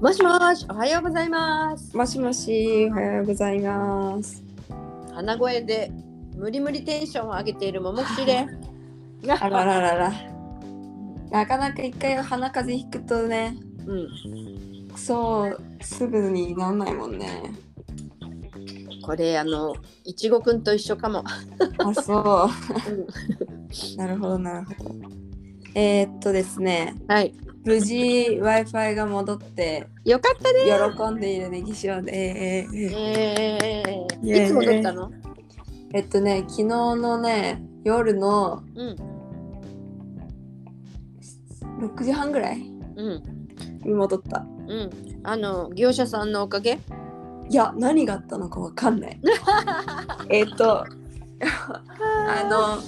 もしもし、おはようございます。もしもし、おはようございます。鼻声で無理無理テンションを上げているももくしで あらららら。なかなか一回鼻風邪ひくとね、うん、そう、すぐになんないもんね。これあのいちごくんと一緒かも。あ、そう。なるほど、なるほど。えー、っとですね、はい。無事 Wi-Fi が戻って、よかったね。喜んでいるネギ塩で、えーえーえーえー、イエーイいつ戻ったの？えっとね、昨日のね、夜のうん6時半ぐらいうんに戻った。うん。あの業者さんのおかげ？いや、何があったのかわかんない。えっと、あの、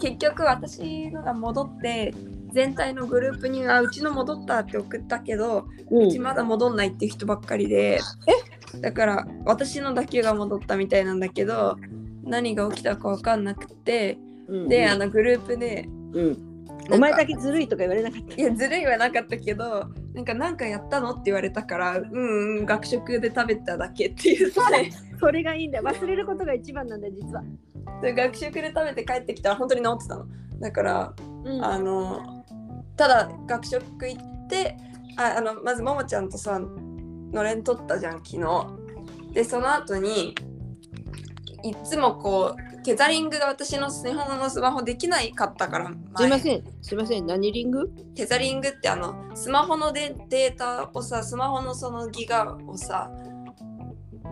結局私のが戻って、全体のグループにあうちの戻ったって送ったけど、ううちまだ戻んないっていう人ばっかりで、だから私のだけが戻ったみたいなんだけど、何が起きたかわかんなくて、うんで、あのグループで、お前だけずるいとか言われなかった？いや、ずるいはなかったけど、なんか、なんかやったのって言われたから、うんうん、学食で食べただけっていうね。それがいいんだよ。忘れることが一番なんだよ実は。で学食で食べて帰ってきたら本当に治ってたのだから、うんあのただ学食行ってああのまずももちゃんとさのれん取ったじゃん昨日。でその後にいつもこうテザリングが私の日本のスマホできないかったからんすいません。すいません。何リング？テザリングってあのスマホのデデータをさスマホのそのギガをさ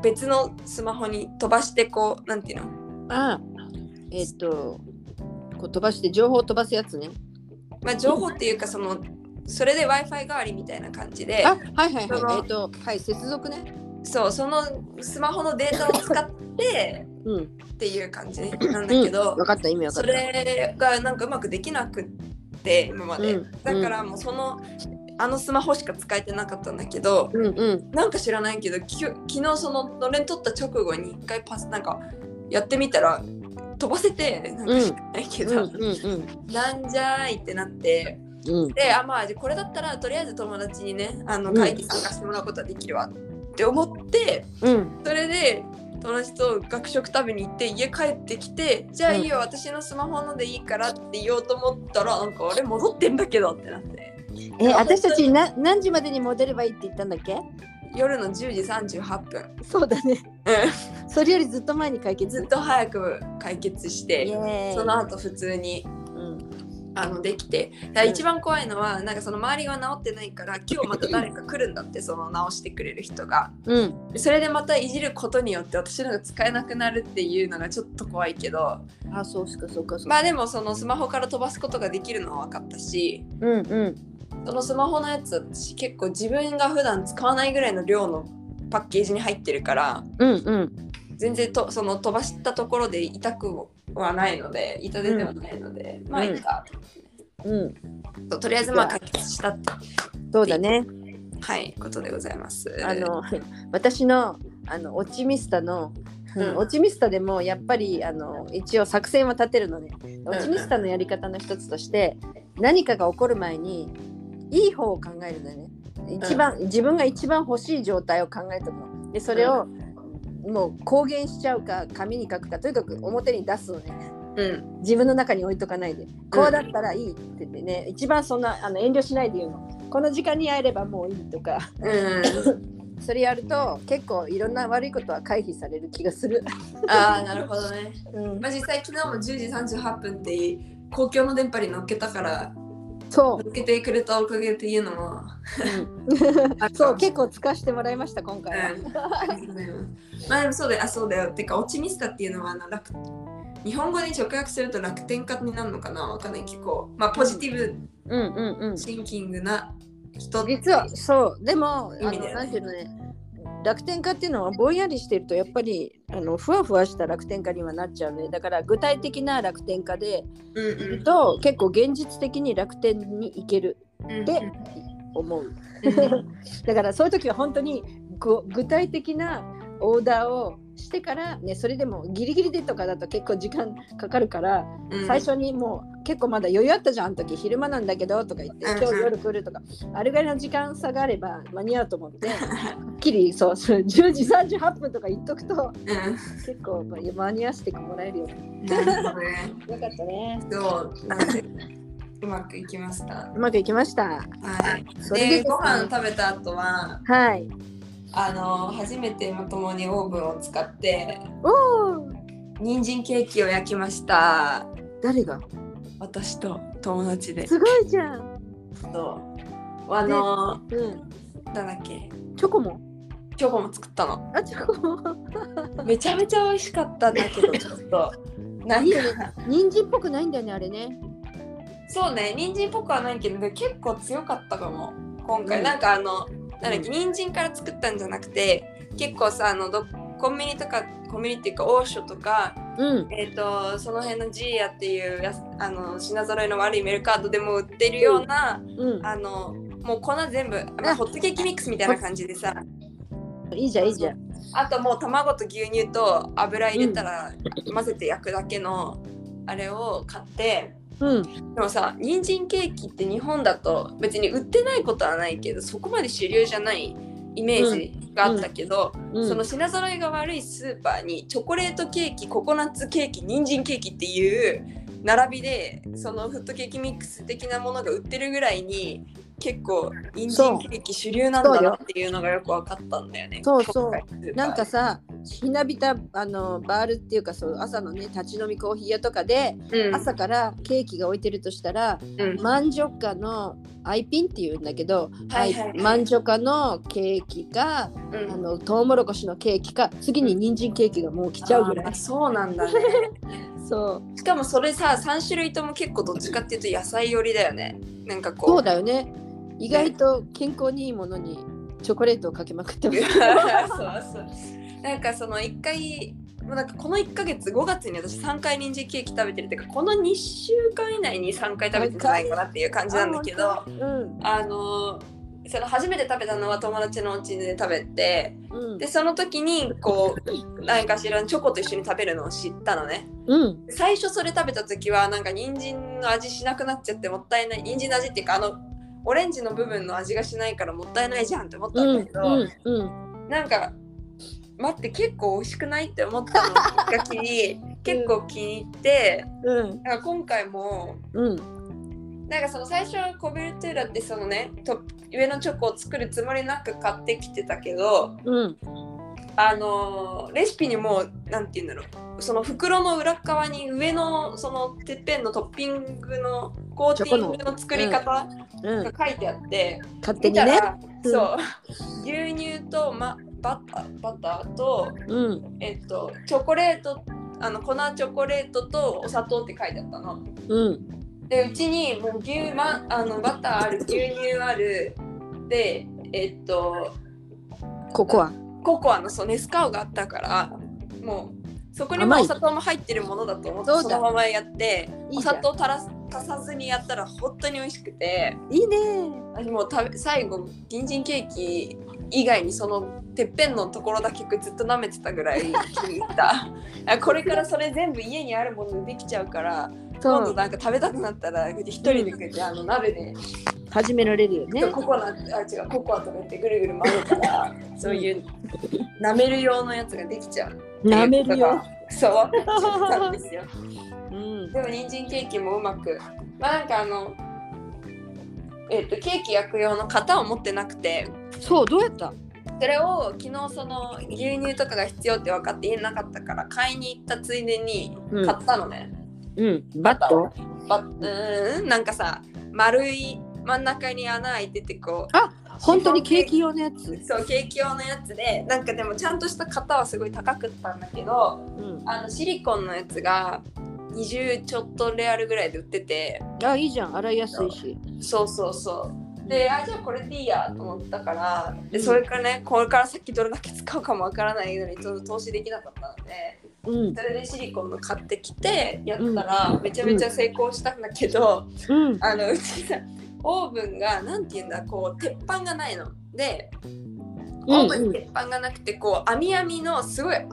別のスマホに飛ばしてこうなんていうの？あえっ、とこう飛ばして情報を飛ばすやつね。まあ、情報っていうかそのそれで w i f i 代わりみたいな感じであはいはいはい。えっ、とはい接続ね。そうそのスマホのデータを使ってうん。っていう感じ なんだけど、分かった意味分かそった。れがなんかうまくできなくって今まで、うんだからもうそのあのスマホしか使えてなかったんだけどうんうん。なんか知らないけどき昨日そののれん取った直後に一回パスなんかやってみたら飛ばせてなんか知らないけど、うんうんうんなんじゃーいってなってうん。であまあじゃあこれだったらとりあえず友達にねあのうん会議参加してもらうことはできるわって思って、うん。それで友達と学食食べに行って家帰ってきてじゃあいいよ、私のスマホのでいいからって言おうと思ったらなんかあれ戻ってんだけどってなってえ私たちな何時までに戻ればいいって言ったんだっけ？夜の10時38分、そうだね。うそれよりずっと前に解ん、決。ずっと早く解決しイてその後普通にうんあのできて。一番怖いのはなんかその周りは治ってないから今日また誰か来るんだってその直してくれる人が。うん。それでまたいじることによって私のが使えなくなるっていうのがちょっと怖いけど。あそうかそうかそうか。まあでもそのスマホから飛ばすことができるのは分かったし。うんうんそのスマホのやつ私結構自分が普段使わないぐらいの量のパッケージに入ってるからうんうん全然とその飛ばしたところで痛くはないので痛手ではないので、まあいいか、うん。ととりあえずまあ解決したってそうだね。はいことでございます。あの 私のあのオチミスタの、うんうんオチミスタでもやっぱりあの一応作戦は立てるのね。オチミスタのやり方の一つとして何かが起こる前にいい方を考えるのよね。一番、自分が一番欲しい状態を考えての。でそれを、もう公言しちゃうか紙に書くかとにかく表に出すのね。うん自分の中に置いとかないでこうだったらいいって言ってね、一番そんなあの遠慮しないで言うのこの時間に会えればもういいとかうん、それやると結構いろんな悪いことは回避される気がする。ああなるほどね。うん、まあ、実際昨日も10時38分って公共の電波に乗っけたからそ乗っけてくれたおかげっていうのもう、うん、そう結構使わせてもらいました今回は。うん。ありがとうございますまあでもそうだよ。あそうだよてかオチミスタっていうのはあの楽日本語に直訳すると楽天家になるのかな？わかんない結構まあポジティブうんうんうん。シンキングな人実はそう。でもあの意味だよね。なんていうのね楽天家っていうのはぼんやりしてるとやっぱりあのふわふわした楽天家にはなっちゃうねだから具体的な楽天家でうんいると結構現実的に楽天に行けるうんで思う。う んだからそういう時は本当に具体的なオーダーをしてからねそれでもギリギリでとかだと結構時間かかるから、うん。最初にもう結構まだ余裕あったじゃんあの時昼間なんだけどとか言ってうん今日夜来るとかあれぐらいの時間差があれば間に合うと思ってはっきりそうそう10時38分とか言っとくとう結構まあ間に合わせてもらえるよん、なるほどね。よかったね。そう、うまくいきました？うまくいきました。はい。それでで、ご飯食べた後は、はいあの初めてまともにオーブンを使って人参ケーキを焼きました。誰が？私と友達で。すごいじゃん。そう。あのうん。なんだっけ、チョコも？チョコも作ったの。あチョコも。めちゃめちゃ美味しかったんだけど、ちょっと。なんいいよ人参っぽくないんだよねあれね。そうね、人参っぽくはないけど、結構強かったかも。今回、うん。なんかあの、なんだっけ、人参から作ったんじゃなくて、結構さ、あの、どコンビニとか、コンビニっていうか、オーショとか、うん。えっ、と、その辺のジーヤっていうやすあの品揃えの悪いメルカードでも売ってるような、うん。あの、もう粉全部、まあ、ホットケーキミックスみたいな感じでさ、いいじゃんいいじゃん。あともう卵と牛乳と油入れたら混ぜて焼くだけのあれを買って、うん。でもさ人参ケーキって日本だと別に売ってないことはないけどそこまで主流じゃないイメージがあったけど、うん。その品揃えが悪いスーパーにチョコレートケーキココナッツケーキ人参ケーキっていう並びでそのフットケーキミックス的なものが売ってるぐらいに結構人参ケーキ主流なんだなっていうのがよく分かったんだよね。そうそう。なんかさひなびたあのバールっていうかそう朝のね立ち飲みコーヒー屋とかで、うん。朝からケーキが置いてるとしたらうん。マンジョカのアイピンっていうんだけど、はいはいはい。マンジョカのケーキか、うん。あのトウモロコシのケーキか次に人参ケーキがもう来ちゃうぐらい。そうなんだね。そう。しかもそれさ3種類とも結構どっちかっていうと野菜寄りだよね。なんかこう。そうだよね意外と健康にいいものにチョコレートをかけまくってます。そうそう。なんかその1回もうなんかこの1ヶ月5月に私3回人参ケーキ食べてるっていうかこの2週間以内に3回食べてんじゃないかなっていう感じなんだけどうんあのーその初めて食べたのは友達のお家で食べてうん。でその時にこう何かしらのチョコと一緒に食べるのを知ったのね。うん。最初それ食べた時はなんか人参の味しなくなっちゃってもったいない人参の味っていうかあのオレンジの部分の味がしないからもったいないじゃんって思ったうんんだけど、うんうんなんか待って結構美味しくないって思ったのがきっかけに結構気に入ってうんなんか今回もうん。なんかその最初はコベルトゥーラってそのねと上のチョコを作るつもりなく買ってきてたけどうんあのーレシピにもなんて言うんだろう。その袋の裏側に上のそのてっぺんのトッピングのコーティングの作り方うん。が書いてあって、勝手にね。うんそう。牛乳と、ま、バターバターとうん。えっとチョコレートあの粉チョコレートとお砂糖って書いてあったの。うん。でうちにもう牛、ま、あのバターある牛乳ある。でえっとココアココアのそうネスカオがあったからもうそこにもお砂糖も入ってるものだと思ってそのままやってお砂糖足ら足さずにやったら本当に美味しくて。いいね。私もう食べ最後人参ケーキ以外にそのてっぺんのところだけずっと舐めてたぐらい気に入った。あこれからそれ全部家にあるものでできちゃうから今度なんか食べたくなったら一人でこうやってあの鍋で。始められるよね。ココナあ違うココアとか言ってぐるぐる混ぜたらそういう舐める用のやつができちゃう。舐めるよ。そう分か。っちゃったんですよ。うん。でも人参ケーキもうまく。まあなんかあのえっとケーキ焼く用の型を持ってなくて。そうどうやった？それを昨日その牛乳とかが必要って分かって家なかったから買いに行ったついでにうん。買ったのね、うん。バット？ばうーんなんかさ丸い真ん中に穴開いててこうあ本当にケーキ用のやつ？そうケーキ用のやつでなんかでもちゃんとした型はすごい高くったんだけどうん。あのシリコンのやつが20ちょっとレアルぐらいで売ってて。あいいじゃん。洗いやすいし。そうそうそう。であじゃあこれでいいやと思ったからでうん。それからねこれから先どれだけ使うかもわからないのにちょっと投資できなかったのでうん。それでシリコンの買ってきてやったらめちゃめちゃ成功したんだけど、うん。あのうちさオーブンがなんて言うんだこう鉄板がないの。でオーブンに鉄板がなくてこう網網のすごい粗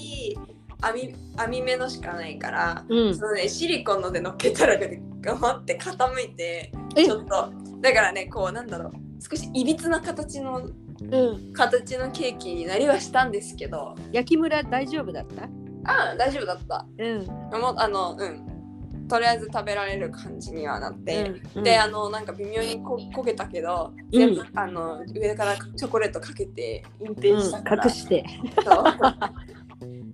い網網目のしかないから、うん。そのねシリコンので乗っけたらね頑張って傾いてえ？ちょっと。だからねこうなんだろう少しいびつな形のうん。形のケーキになりはしたんですけど。焼きムラ大丈夫だった？ああ大丈夫だった。うん。もうあのうん。とりあえず食べられる感じにはなって、うんであのなんか微妙にこ焦げたけどうん。全部、あの上からチョコレートかけて隠蔽したから、うん、隠して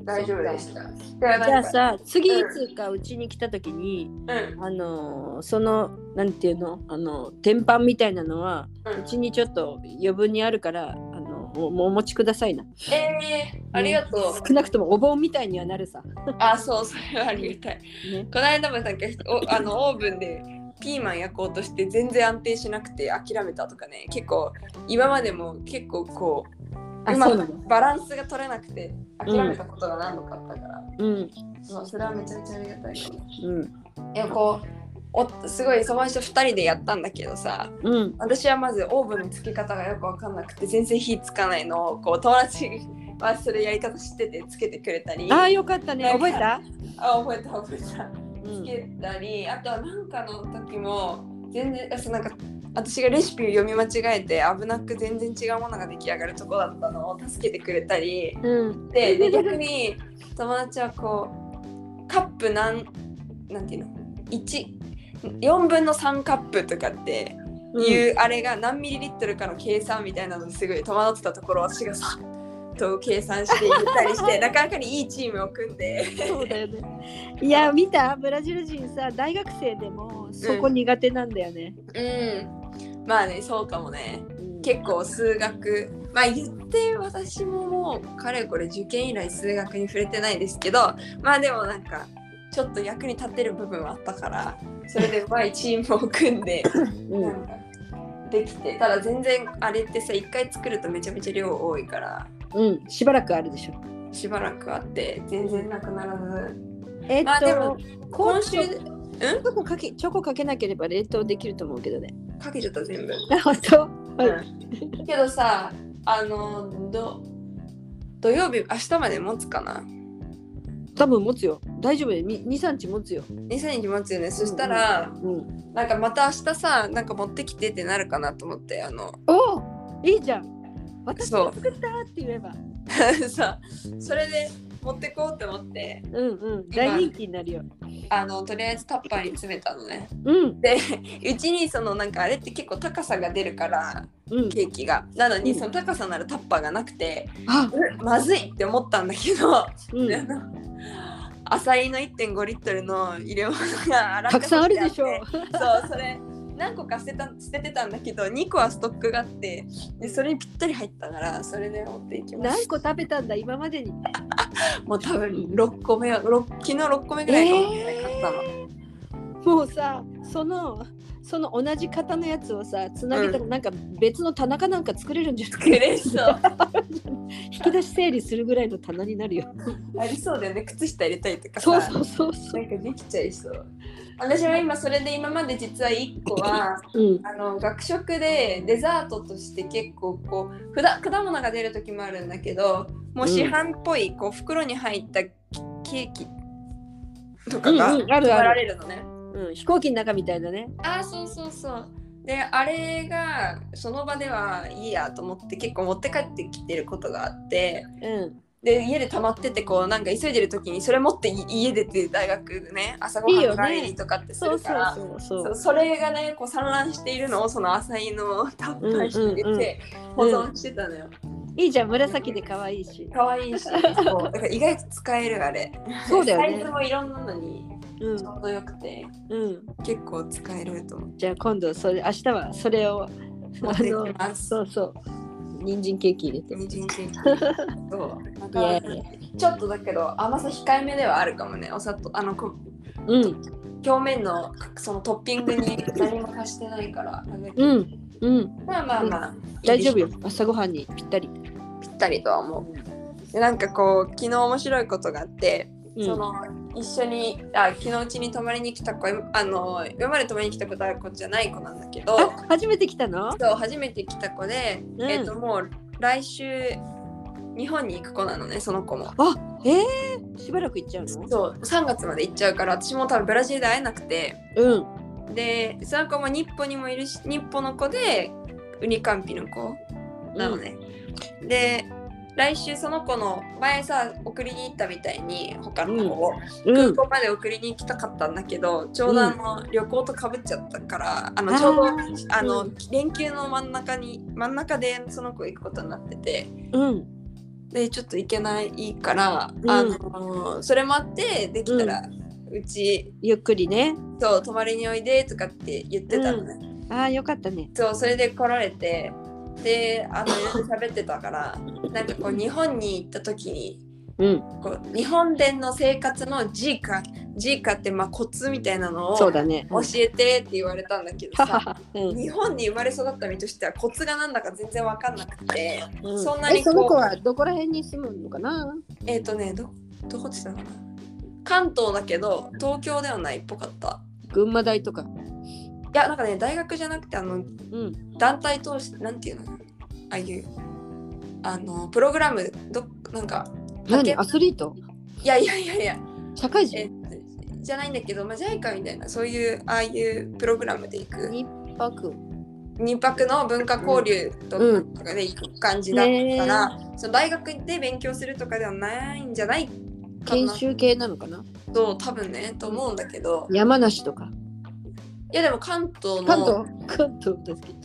大丈夫でした。でじゃあさ次いつかうちに来た時にうん。あのーそのなんていうの？あの天板みたいなのはうちにちょっと余分にあるからあのももうお持ちくださいな。えー、ありがとう。少なくともお盆みたいにはなるさ、あ、そう、それはありがたい。ね、この間もなんかお あのオーブンでピーマン焼こうとして全然安定しなくて諦めたとかね結構今までも結構こううまくあそうなの。バランスが取れなくて諦めたことが何度かあったから、うん。そうそれはめちゃめちゃありがたい。かも。うん。いやこうおすごい友達と2人でやったんだけどさうん。私はまずオーブンのつけ方がよく分かんなくて全然火つかないのをこう友達はそれやり方知っててつけてくれたり。ああよかったね。覚えた、あ覚えた覚えた。うん。つけたり、あとはなんかの時も全然あそうなんか私がレシピを読み間違えて危なく全然違うものが出来上がるとこだったのを助けてくれたりうん。でで逆に友達はこうカップなんなんていうの？14分の3カップとかっていう、あれが何ミリリットルかの計算みたいなのですごい戸惑ってたところ私がさっと計算して言ったりしてなかなかにいいチームを組んで。そうだよね。いや見た？ブラジル人さ大学生でもそこ苦手なんだよね、うんまあねそうかもね。うん。結構数学。まあ言って私ももうかれこれ受験以来数学に触れてないですけどまあでもなんかちょっと役に立ってる部分はあったからそれでうまいチームを組んでうん。なんかできて。ただ全然あれってさ一回作るとめちゃめちゃ量多いから。うん、しばらくあるでしょ。しばらくあって全然なくならず。えっと、まあでも今今週週チョコかけチョコかけなければ冷凍できると思うけどねかけちゃった全部。あ本当、はい。うん。けどさあのど土曜日明日まで持つかな？多分持つよ。大丈夫よ。23日持つよ、23日持つよね。そしたら、うん、なんかまた明日さなんか持ってきてってなるかなと思ってあの。おおいいじゃん。私が作ったって言えば。さそれで持ってこうって思って。うんうん。大人気になるよ。あのとりあえずタッパーに詰めたのね。うん。でうちにそのなんかあれって結構高さが出るからうん。ケーキが。なのにうんその高さならタッパーがなくて、あ。うまずいって思ったんだけど、うん。あの浅いの1.5リットルの入れ物がたくさんあるでしょ。干てあってそうそれ何個か捨てた捨ててたんだけど2個はストックがあってでそれにぴったり入ったからそれで持っていきまし何個食べたんだ今までに。た もう多分6個目はろ昨日6個目ぐらいかもしれない買ったの、もうさそのその同じ型のやつをさつなげたらなんか別の棚かなんか作れるんじゃない？作れそう。引き出し整理するぐらいの棚になるよ。ありそうだよね。靴下入れたりとかさ。そうそうそうそなんかできちゃいそう私は今それで今まで実は1個はううん。あの学食でデザートとして結構こう果物が出る時もあるんだけどもう市販っぽいこう袋に入ったケーキとかが配られるのね。うん、飛行機の中みたいだね。ああそうそうそう。であれがその場ではいいやと思って結構持って帰ってきてることがあってうんで家で溜まっててこうなんか急いでる時にそれ持ってい家出て大学ね朝ごはん帰りとかってすそうそうるから。それがねこう散乱しているのをその浅いのをタッパーに入れて保うんうん。存してたのよ。いいじゃん紫で可愛いし。可愛いし、そう。だから意外と使えるあれ。そうだよね。サイズもいろんなのにうん。ちょうどよくて、うん。結構使えると思ってじゃあ今度それ明日はそれを持ってきます。そうそう人参ケーキ入れて人参ケーキ。そう。ちょっとだけど甘さ控えめではあるかもね。お砂糖あのこうん表面のそのトッピングに何も足してないから。うんうんまあまあまあ、大丈夫よ朝ごはんにぴったりぴったりとは思う。でなんかこう昨日面白いことがあって、うんその一緒にあ昨日うちに泊まりに来た子あの今まで泊まりに来たことある子じゃない子なんだけどあ初めて来たの？そう初めて来た子で、うん。えっ、ともう来週日本に行く子なのねその子も。あえー、しばらく行っちゃうの？そう3月まで行っちゃうから私も多分ブラジルで会えなくて。うん。でその子も日本にもいるし日本の子でウニカンピの子なのね、で来週その子の前さ送りに行ったみたいに他の子を、うん。空港まで送りに行きたかったんだけど、ちょうどあの、旅行とかぶっちゃったからあのあーちょうどあの、うん。連休の真ん中に真ん中でその子行くことになっててうん。でちょっと行けないから、うん。あのそれもあってできたら、うちゆっくりね。そう泊まりにおいでとかって言ってたのね、ああよかったね。そうそれで来られてであの喋ってたからなんかこう日本に行った時にうん。こう日本での生活の G か G かってまあコツみたいなのを教そうだね。えてって言われたんだけどさ うん。日本に生まれ育った身としてはコツがなんだか全然わかんなくてうん。そんなにこうえその子はどこら辺に住むのかな？えっ、とねどどこってたかな関東だけど東京ではない。っぽかった。群馬大とかいやなんかね大学じゃなくてあのうん。団体通してなんていうの？ああいうあのプログラムどなんか派何遣アスリート？いやいやいやいや。社会え人じゃないんだけど、まあ、JICA みたいなそういうああいうプログラムで行く。一泊。2泊の文化交流とうんかで行く感じだったから、その大学で勉強するとかではないんじゃない研修系なのかな？と多分ねと思うんだけど。山梨とかいやでも関東の関東？関東ですけど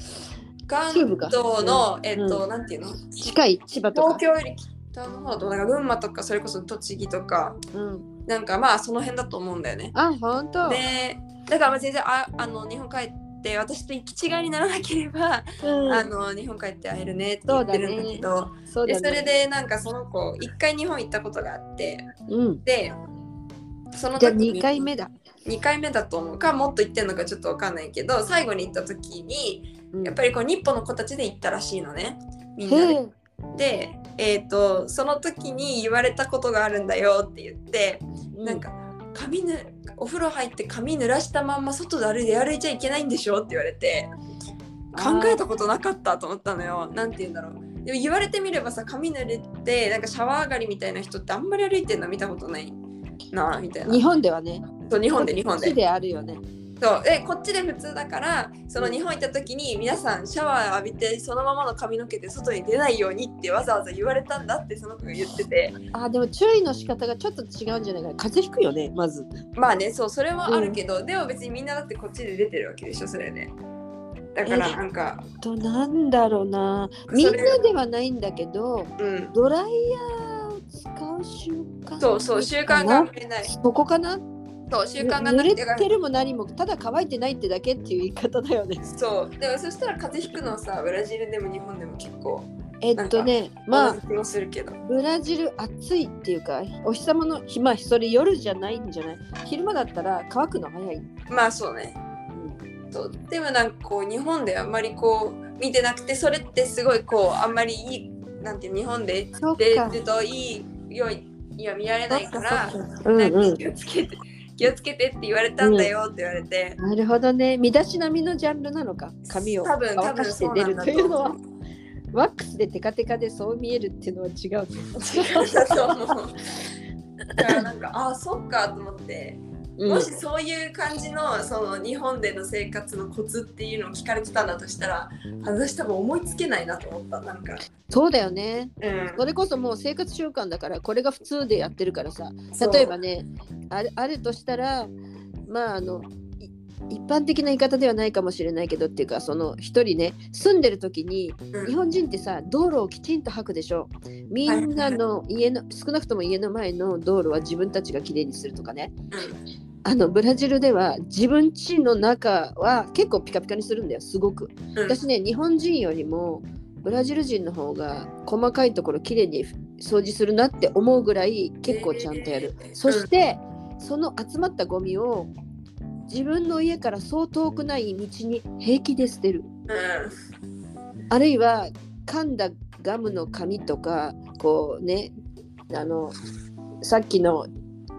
関東の、えっと、うなんていうの？近い千葉とか。東京より北の方だとなんか群馬とかそれこそ栃木とかうん。なんかまあその辺だと思うんだよね。あ本当？でだからまあ全然ああの日本帰って私と行き違いにならなければ、うん。あの日本帰って会えるねって言ってるんだけどそうだね。でそれでなんかその子一回日本行ったことがあってうん。でその時に2回目だ2回目だと思うかもっと行ってんのかちょっとわかんないけど最後に行った時にやっぱりこう日本の子たちで行ったらしいのね。みんなで。で、えー、とその時に言われたことがあるんだよって言って、なんか髪ぬお風呂入って髪濡らしたまんま外で歩いて歩いちゃいけないんでしょって言われて考えたことなかったと思ったのよ。なんて言うんだろう。でも言われてみればさ髪濡れてなんかシャワー上がりみたいな人ってあんまり歩いてるの見たことないなみたいな。日本ではねそう日本で日本で。こっちであるよね。そう。でこっちで普通だからその日本行った時に皆さんシャワー浴びてそのままの髪の毛で外に出ないようにってわざわざ言われたんだってその子が言ってて。あでも注意の仕方がちょっと違うんじゃないか。な風邪ひくよねまず。まあねそうそれはあるけど、でも別にみんなだってこっちで出てるわけでしょそれでだからえなんか。となんだろうな。みんなではないんだけどうん。ドライヤーを使う習慣そうそう習慣があんまりない。そこかな？そう習慣が濡れなくててるも何もただ乾いてないってだけっていう言い方だよね。そう。でもそしたら風邪ひくのはさブラジルでも日本でも結構えっとねまあブラジル暑いっていうかお日様の日まあそれ夜じゃないんじゃない？昼間だったら乾くの早い、まあそうね。そう。でもなんかこう日本であんまりこう見てなくてそれってすごいこうあんまりいいなんて日本で出るといいよいいは見られないからうん気をつけて気をつけてって言われたんだよって言われて、なるほどね。身だしなみのジャンルなのか。髪を多分多乾か分して出るというのは。ワックスでテカテカでそう見えるっていうのは違うね 違うんだと思う。だからなんかああそっかと思ってうん。もしそういう感じのその日本での生活のコツっていうのを聞かれてたんだとしたら私多分思いつけないなと思ったなんか、そうだよね。うん。それこそもう生活習慣だからこれが普通でやってるからさ。例えばねあるとしたらまああのい一般的な言い方ではないかもしれないけどっていうかその一人ね住んでる時にうん。日本人ってさ道路をきちんと履くでしょ？みんなの家の少なくとも家の前の道路は自分たちがきれいにするとかね。あのブラジルでは自分家の中は結構ピカピカにするんだよすごく。うん。私ね日本人よりもブラジル人の方が細かいところきれいに掃除するなって思うぐらい結構ちゃんとやる、えー。そして、その集まったゴミを自分の家からそう遠くない道に平気で捨てる。うん。あるいは噛んだガムの紙とかこうねあのさっきの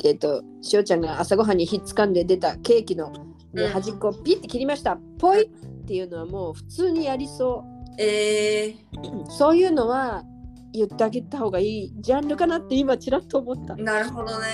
えっ、としおちゃんが朝ごはんにひっつかんで出たケーキの、ねうん。端っこをピッて切りました。ポイっていうのはもう普通にやりそう。えそういうのは言ってあげた方がいいジャンルかなって今ちらっと思った。ー、なるほどね。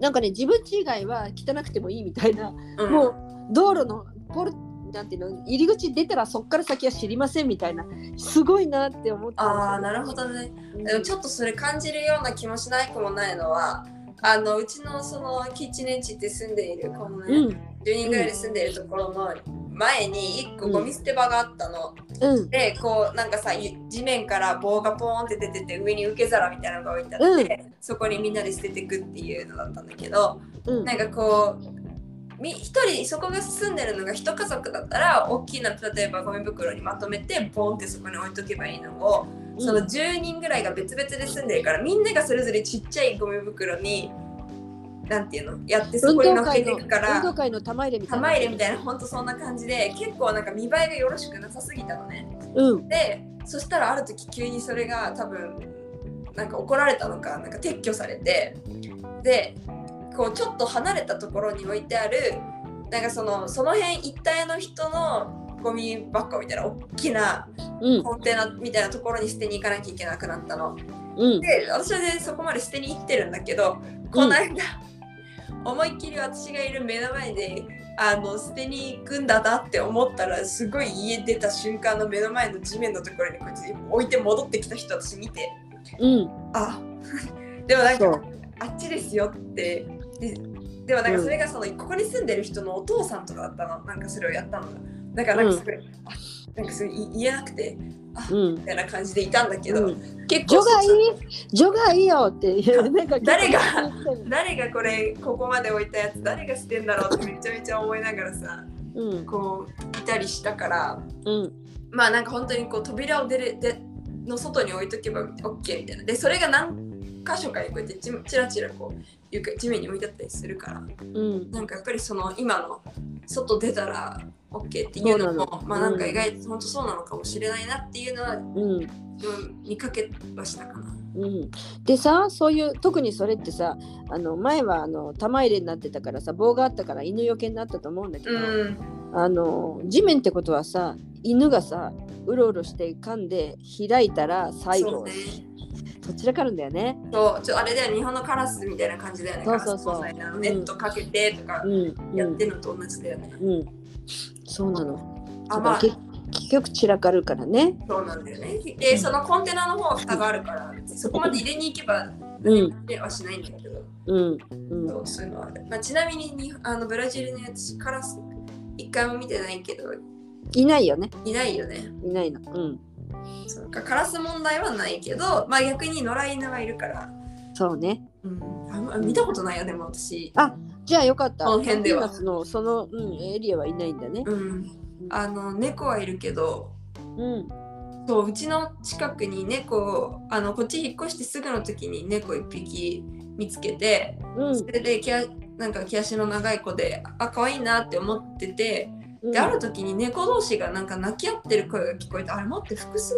なんかね自分家以外は汚くてもいいみたいな、うん、もう道路のポルなんていうの入り口出たらそっから先は知りませんみたいなすごいなって思ったああなるほどね。うん。でもちょっとそれ感じるような気もしないくもないのはあのうちのそのキッチンエンチって住んでいるこのね、うん10人ぐらいで住んでいるところの前に1個ゴミ捨て場があったの。うん。でこうなんかさゆ地面から棒がポーンって出てて上に受け皿みたいなのが置いてあって、そこにみんなで捨てていくっていうのだったんだけどうん。なんかこうみ一人そこが住んでるのが一家族だったら大きな例えばゴミ袋にまとめてポンってそこに置いとけばいいのをその10人ぐらいが別々で住んでるからみんながそれぞれちっちゃいゴミ袋になんていうの？やってそ運こに乗っけていくから運動会の玉入れみたいな玉入れみたいなほんとそんな感じで結構なんか見栄えがよろしくなさすぎたのね。うんでそしたらある時急にそれが多分なんか怒られたのかなんか撤去されてでこうちょっと離れたところに置いてあるなんかそのその辺一帯の人のゴミ箱みたいな大きなうんコンテナみたいなところに捨てに行かなきゃいけなくなったの。うんで私はねそこまで捨てに行ってるんだけどこの間、思いっきり私がいる目の前であの捨てに行くんだなって思ったらすごい家出た瞬間の目の前の地面のところにこうやって置いて戻ってきた人私見てうん。あでもなんかあっちですよって。ででもなんかそれがその、ここに住んでる人のお父さんとかだったの？なんかそれをやったのがだからなんかそれ、あなんかそれい言えなくてうん。みたいな感じでいたんだけど、うん。結構除外？除外よっていうなんか誰が誰がこれここまで置いたやつ誰が捨てんだろうって めちゃめちゃ思いながらさうん。こういたりしたからうん。まあなんか本当にこう扉を出るでの外に置いとけば OK みたいな。でそれが何箇所かにこうやってちちらちらこう床地面に置いてあったりするからうん。なんかやっぱりその今の外出たら OK っていうのもまあなんか意外と本当そうなのかもしれないなっていうのは、うん。うん見かけはしたかな。うん、でさそういう特にそれってさあの前はあの玉入れになってたからさ棒があったから犬よけになったと思うんだけど、うん。あの地面ってことはさ犬がさうろうろして噛んで開いたら最後。そうねどちらかるんだよね。そうちょあれだよ日本のカラスみたいな感じだよね。そうそうそうネットかけてとかうんうんやってるのと同じだよね。うん、そうなの。あまあ結結局散らかるからね。そうなんだよね。でそのコンテナの方は蓋があるからそこまで入れに行けばうんではしないんだけど、うんうんそうそういうのはある。まあ、ちなみににあのブラジルのやつカラス一回も見てないけどいないよね。いないよね。いないの。うんそうかカラス問題はないけど、まあ、逆に野良犬がいるから、そうね。うん、あ見たことないよでも私。じゃあよかった。この辺ではのその、うん、エリアはいないんだね。うん、あの猫はいるけどうんそううちの近くに猫あのこっち引っ越してすぐの時に猫一匹見つけてうんそれで毛あなんか毛足の長い子であ可愛いなって思っててうん。である時に猫同士がなんか泣き合ってる声が聞こえてあれ待って複数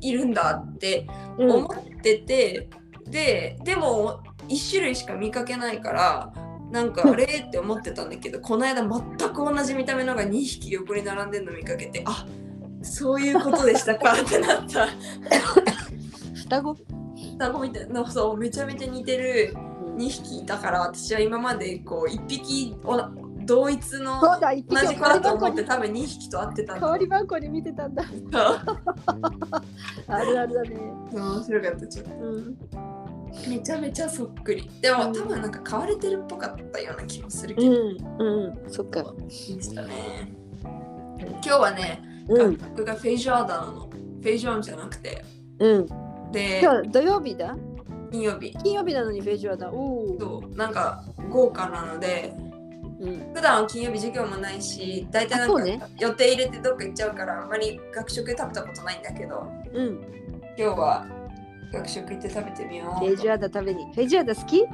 いるんだってうん。思ってて、ででも1種類しか見かけないからなんかあれって思ってたんだけどこの間全く同じ見た目のが2匹横に並んでるの見かけてあそういうことでしたかってなった。双子？双子みたいなそうめちゃめちゃ似てるうん2匹いたから私は今までこう1匹お同一の同じ子だと思ってに多分2匹と会ってたんだ代わり番号に見てたんだ。あるあるだね。面白かったちょっとうん。めちゃめちゃそっくりでもうん多分なんか飼われてるっぽかったような気もするけうど、ん、うん、そっか。でしたね今日はねうん、監督がフェイジョアダなのフェイジョンじゃなくてうん。で今日土曜日だ？金曜日金曜日なのにフェイジュアだ。おお。なんか豪華なのでうん。普段は金曜日授業もないし大体なんか予定入れてどっか行っちゃうからあんまり学食食べたことないんだけどうん。今日は学食行って食べてみようフェイジュアダ食べに。フェイジュアダ好き？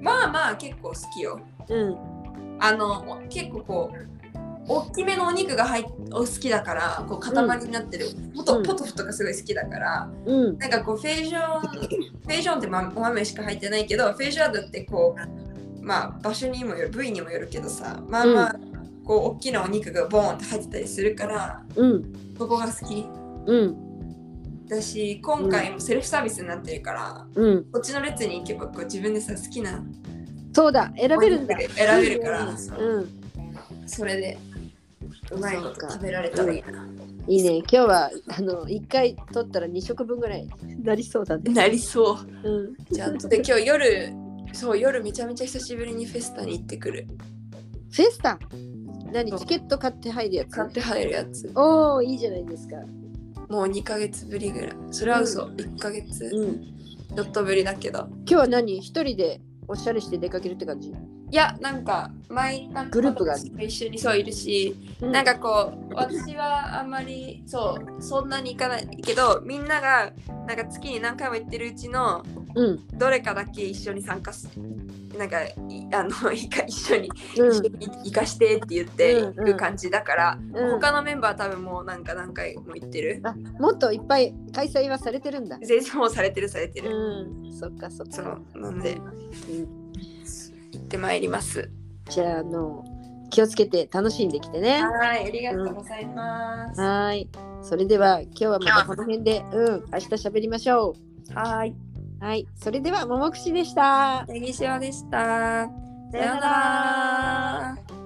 まあまあ結構好きようん。あの結構こう大きめのお肉が入っお好きだからこう塊になってる、ポトうんポトフとかすごい好きだからうん。なんかこうフェイジョンフェイジョンって、ま、お豆しか入ってないけどフェイジョンだってこうまあ場所にもよる部位にもよるけどさまあまあ、こう大きなお肉がボーンって入ってたりするからうん。そこが好き。うん。私今回もセルフサービスになってるから、うん。こっちの列に行けばこう自分でさ好きなそうだ選べるんだ。選べるからうんそそれでうまいこと食べられたらいいな。いいね。今日はあの一回取ったら二食分ぐらいなりそうだね。なりそう。うん。じゃで今日夜そう夜めちゃめちゃ久しぶりにフェスタに行ってくる。フェスタ？何？チケット買って入るやつ？買って入るやつ。おおいいじゃないですか。もう2ヶ月ぶりぐらい。それは嘘。1ヶ月。うん。ちょっとぶりだけど。今日は何？一人でおしゃれして出かけるって感じ、いやなんか毎なんかグループが一緒にそういるし、なんかこう私はあんまりそうそんなに行かないけどみんながなんか月に何回も行ってるうちのうん。どれかだけ一緒に参加すなんかいあの いか一緒にうん。行かしてって言ってうん行く感じだから、うん。他のメンバー多分もうなんか何回も行ってる。あもっといっぱい開催はされてるんだ。全然もうされてるされてる、うん。そっかそっか。そうなんで。うん。行ってまいります。じゃああの気をつけて楽しんできてね。はいありがとうございます、はーい。それでは今日はまたこの辺で。うん。明日喋りましょはい。はい、それではももくしでした。手岸でした。さようなら。